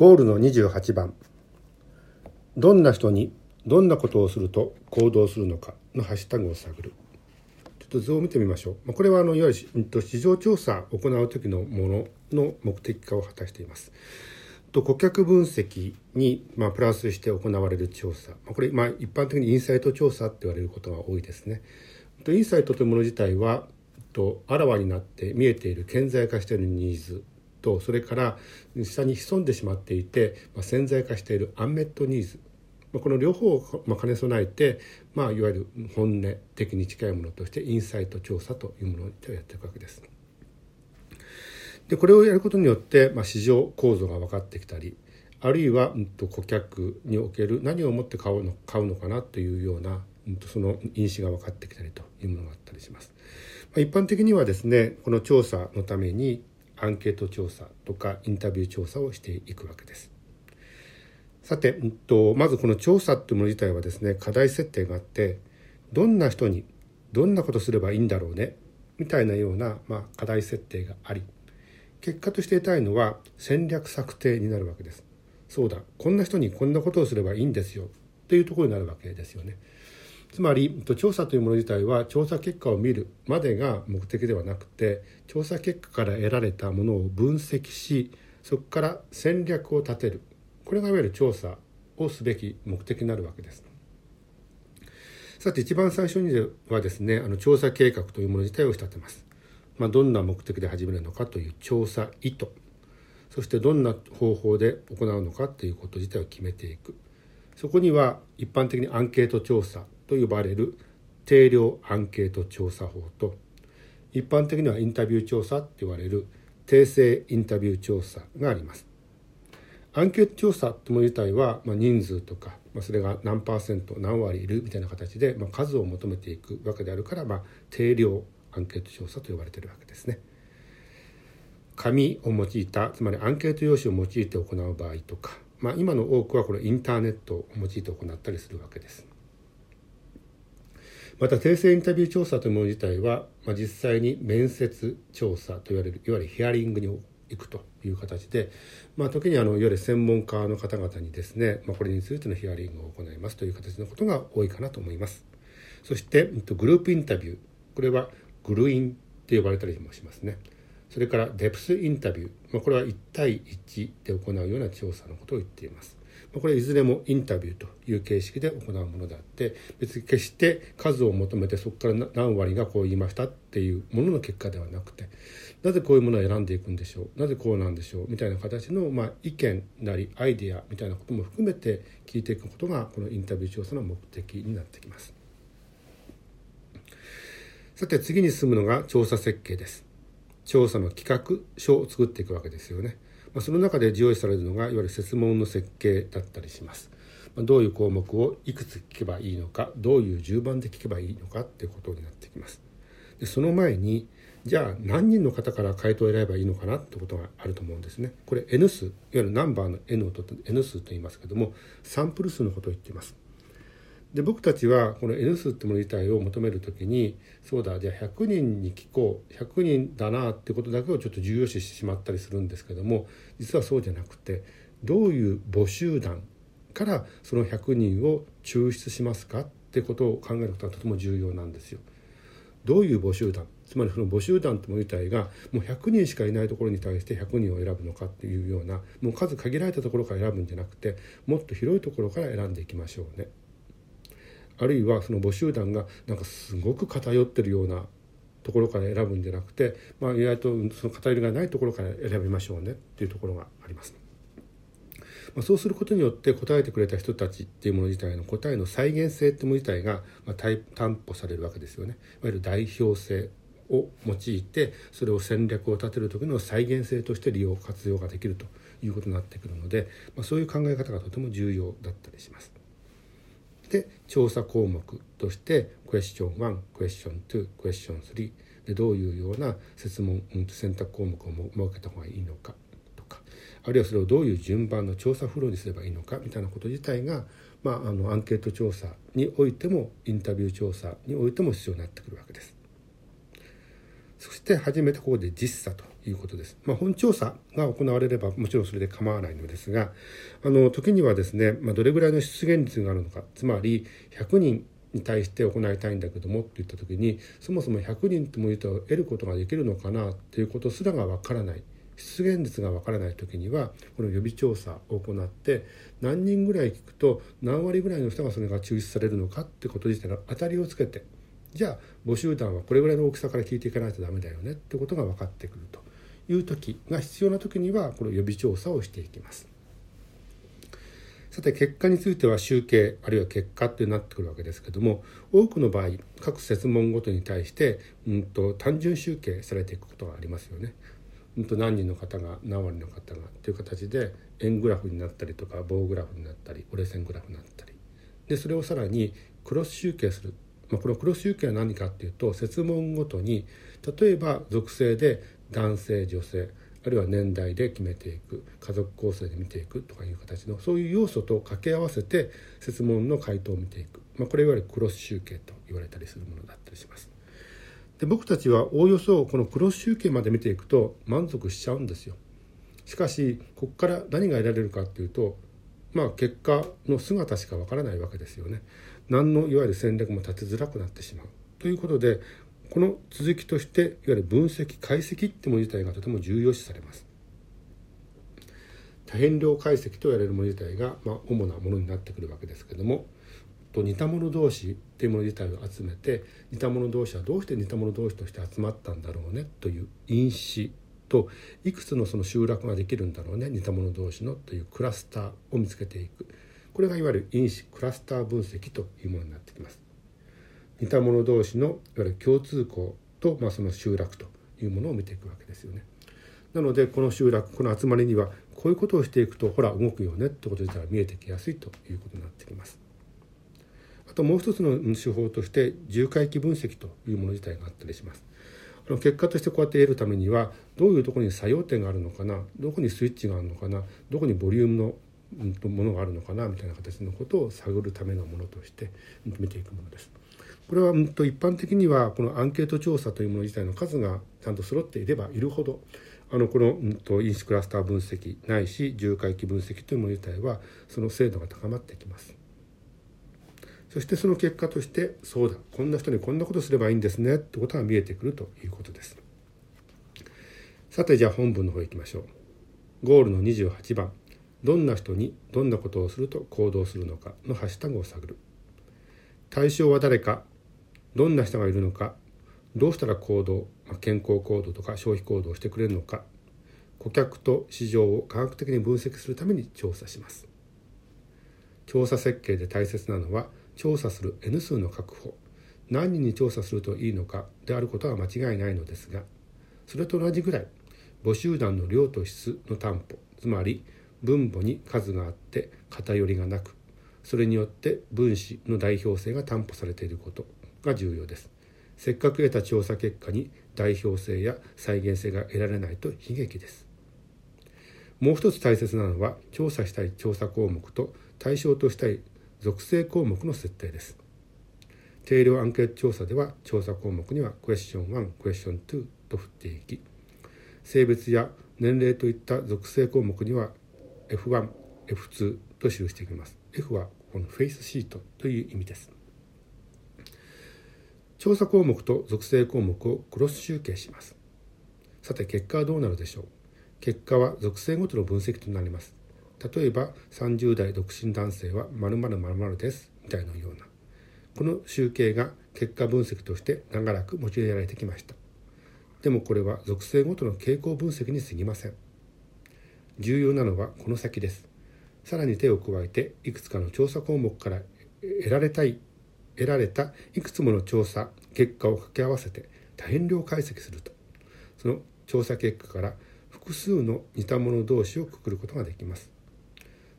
ゴールの28番。どんな人にどんなことをすると行動するのかのハッシュタグを探る。ちょっと図を見てみましょう。これはあのいわゆる市場調査を行う時のものの目的化を果たしています。と顧客分析に、まあ、プラスして行われる調査。これ、まあ、一般的にインサイト調査って言われることが多いですね。とインサイトというもの自体はとあらわになって見えている顕在化しているニーズ。とそれから下に潜んでしまっていて、まあ、潜在化しているアンメットニーズこの両方を兼ね備えて、まあ、いわゆる本音的に近いものとしてインサイト調査というものをやっていくわけです。でこれをやることによって、まあ、市場構造が分かってきたりあるいは、うん、と顧客における何をもって買うの買うのかなというような、うん、とその因子が分かってきたりというものがあったりします。まあ、一般的にはですねこの調査のためにアンケート調査とかインタビュー調査をしていくわけです。さて、うんと、まずこの調査っていうもの自体はですね課題設定があってどんな人にどんなことすればいいんだろうねみたいなような、まあ、課題設定があり結果として得たいのは戦略策定になるわけです。そうだこんな人にこんなことをすればいいんですよというところになるわけですよね。つまり調査というもの自体は調査結果を見るまでが目的ではなくて調査結果から得られたものを分析しそこから戦略を立てるこれがいわゆる調査をすべき目的になるわけです。さて一番最初にはですねあの調査計画というもの自体を立てます。まあ、どんな目的で始めるのかという調査意図そしてどんな方法で行うのかということ自体を決めていくそこには一般的にアンケート調査と呼ばれる定量アンケート調査法と一般的にはインタビュー調査と言われる定性インタビュー調査があります。アンケート調査とも自体は、まあ、人数とか、まあ、それが何パーセント何割いるみたいな形で、まあ、数を求めていくわけであるから、まあ、定量アンケート調査と呼ばれているわけですね。紙を用いたつまりアンケート用紙を用いて行う場合とか、まあ、今の多くはこれインターネットを用いて行ったりするわけです。また訂正インタビュー調査というもの自体は、まあ、実際に面接調査といわれるいわゆるヒアリングに行くという形で、まあ、時にあのいわゆる専門家の方々にですね、まあ、これについてのヒアリングを行いますという形のことが多いかなと思います。そして、グループインタビューこれはグルインって呼ばれたりもしますね。それからデプスインタビュー、まあ、これは1対1で行うような調査のことを言っています。これいずれもインタビューという形式で行うものであって別に決して数を求めてそこから何割がこう言いましたっていうものの結果ではなくてなぜこういうものを選んでいくんでしょうなぜこうなんでしょうみたいな形の、まあ、意見なりアイデアみたいなことも含めて聞いていくことがこのインタビュー調査の目的になってきます。さて次に進むのが調査設計です。調査の企画書を作っていくわけですよね。まあ、その中で重要視されるのがいわゆる設問の設計だったりします。まあ、どういう項目をいくつ聞けばいいのかどういう順番で聞けばいいのかっていうことになってきます。でその前にじゃあ何人の方から回答を選べばいいのかなってことがあると思うんですね。これ N 数いわゆるナンバーの N を取って N 数と言いますけどもサンプル数のことを言っています。で僕たちはこの N 数ってもの自体を求める時にそうだじゃあ100人に聞こう100人だなってことだけをちょっと重要視してしまったりするんですけども実はそうじゃなくてどういう募集団からその100人を抽出しますかってことを考えることがとても重要なんですよ。どういう募集団つまりその募集団とも自体がもう100人しかいないところに対して100人を選ぶのかっていうようなもう数限られたところから選ぶんじゃなくてもっと広いところから選んでいきましょうね。あるいはその募集団がなんかすごく偏ってるようなところから選ぶんじゃなくて、まあ、意外とその偏りがないところから選びましょうねっていうところがあります。まあ、そうすることによって答えてくれた人たちっていうもの自体の答えの再現性っていうもの自体が、まあ、担保されるわけですよね。いわゆる代表性を用いてそれを戦略を立てる時の再現性として利用活用ができるということになってくるので、まあ、そういう考え方がとても重要だったりします。で調査項目としてクエスチョン1クエスチョン2クエスチョン3でどういうような設問選択項目を設けた方がいいのかとか。あるいはそれをどういう順番の調査フローにすればいいのかみたいなこと自体が、まあ、あのアンケート調査においてもインタビュー調査においても必要になってくるわけです。そして初めてここで実査と。いうことです。まあ、本調査が行われればもちろんそれで構わないのですがあの時にはですね、まあ、どれぐらいの出現率があるのかつまり100人に対して行いたいんだけどもって言った時にそもそも100人ともいうと得ることができるのかなということすらがわからない出現率がわからない時にはこの予備調査を行って何人ぐらい聞くと何割ぐらいの人がそれが抽出されるのかってこと自体の当たりをつけてじゃあ母集団はこれぐらいの大きさから聞いていかないとダメだよねってことが分かってくるという時が必要な時にはこの予備調査をしていきます。さて結果については集計あるいは結果ってなってくるわけですけども多くの場合各設問ごとに対して、うんと、単純集計されていくことがありますよね。うんと、何人の方が何割の方がという形で円グラフになったりとか棒グラフになったり折れ線グラフになったりでそれをさらにクロス集計するまあ、このクロス集計は何かっていうと設問ごとに例えば属性で男性女性あるいは年代で決めていく家族構成で見ていくとかいう形のそういう要素と掛け合わせて設問の回答を見ていく、まあ、これいわゆるクロス集計と言われたりするものだったりします。で僕たちはおおよそこのクロス集計まで見ていくと満足しちゃうんですよ。しかしここから何が得られるかっていうとまあ結果の姿しかわからないわけですよね。何のいわゆる戦略も立てづらくなってしまうということでこの続きとしていわゆる分析解析ってもの自体がとても重要視されます多変量解析と言われるもの自体が、まあ、主なものになってくるわけですけどもと似た者同士っていうもの自体を集めて似た者同士はどうして似た者同士として集まったんだろうねという因子といくつのその集落ができるんだろうね似た者同士のというクラスターを見つけていくこれがいわゆる因子クラスター分析というものになってきます。似た者同士のいわゆる共通項と、まあ、その集落というものを見ていくわけですよね。なのでこの集落この集まりにはこういうことをしていくとほら動くよねってこと自体が見えてきやすいということになってきます。あともう一つの手法として重回帰分析というもの自体があったりします。あの結果としてこうやって得るためにはどういうところに作用点があるのかなどこにスイッチがあるのかなどこにボリュームのものがあるのかなみたいな形のことを探るためのものとして見ていくものです。これは一般的にはこのアンケート調査というもの自体の数がちゃんと揃っていればいるほどあのこの因子クラスター分析ないし重回帰分析というもの自体はその精度が高まってきます。そしてその結果としてそうだこんな人にこんなことすればいいんですねってことが見えてくるということです。さてじゃあ本文の方行きましょう。ゴールの28番どんな人にどんなことをすると行動するのかのハッシュタグを探る対象は誰かどんな人がいるのかどうしたら行動健康行動とか消費行動をしてくれるのか顧客と市場を科学的に分析するために調査します。調査設計で大切なのは調査する N 数の確保。何人に調査するといいのかであることは間違いないのですがそれと同じぐらい母集団の量と質の担保つまり分母に数があって偏りがなくそれによって分子の代表性が担保されていること。が重要ですせっかく得た調査結果に代表性や再現性が得られないと悲劇ですもう一つ大切なのは調査したい調査項目と対象としたい属性項目の設定です定量アンケート調査では調査項目にはクエスチョン1クエスチョン2と振っていき性別や年齢といった属性項目には F1、F2 と記していきます。F はこのフェイスシートという意味です。調査項目と属性項目をクロス集計します。さて結果はどうなるでしょう？結果は属性ごとの分析となります。例えば30代独身男性は〇〇〇〇ですみたいなような。この集計が結果分析として長らく用いられてきました。でもこれは属性ごとの傾向分析に過ぎません。重要なのはこの先です。さらに手を加えていくつかの調査項目から得られたい得られたいくつもの調査結果を掛け合わせて多変量解析すると。その調査結果から複数の似た者同士をくくることができます。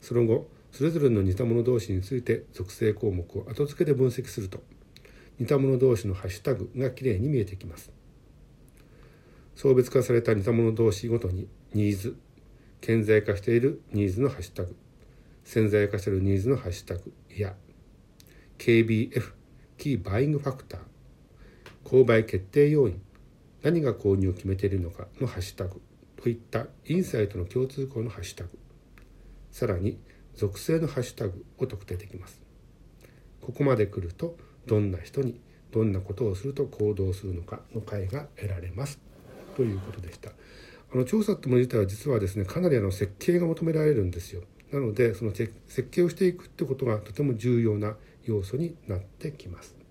その後それぞれの似た者同士について属性項目を後付けで分析すると似た者同士のハッシュタグがきれいに見えてきます。送別化された似た者同士ごとにニーズ顕在化しているニーズのハッシュタグ潜在化しているニーズのハッシュタグや KBF キーバイングファクター。購買決定要因。何が購入を決めているのかのハッシュタグ。といったインサイトの共通項のハッシュタグ。さらに属性のハッシュタグを特定できます。ここまで来るとどんな人にどんなことをすると行動するのかの解が得られます。ということでした。あの調査ってもの自体は実はですねかなりあの設計が求められるんですよ。なのでその設計をしていくってことがとても重要な要素になってきます。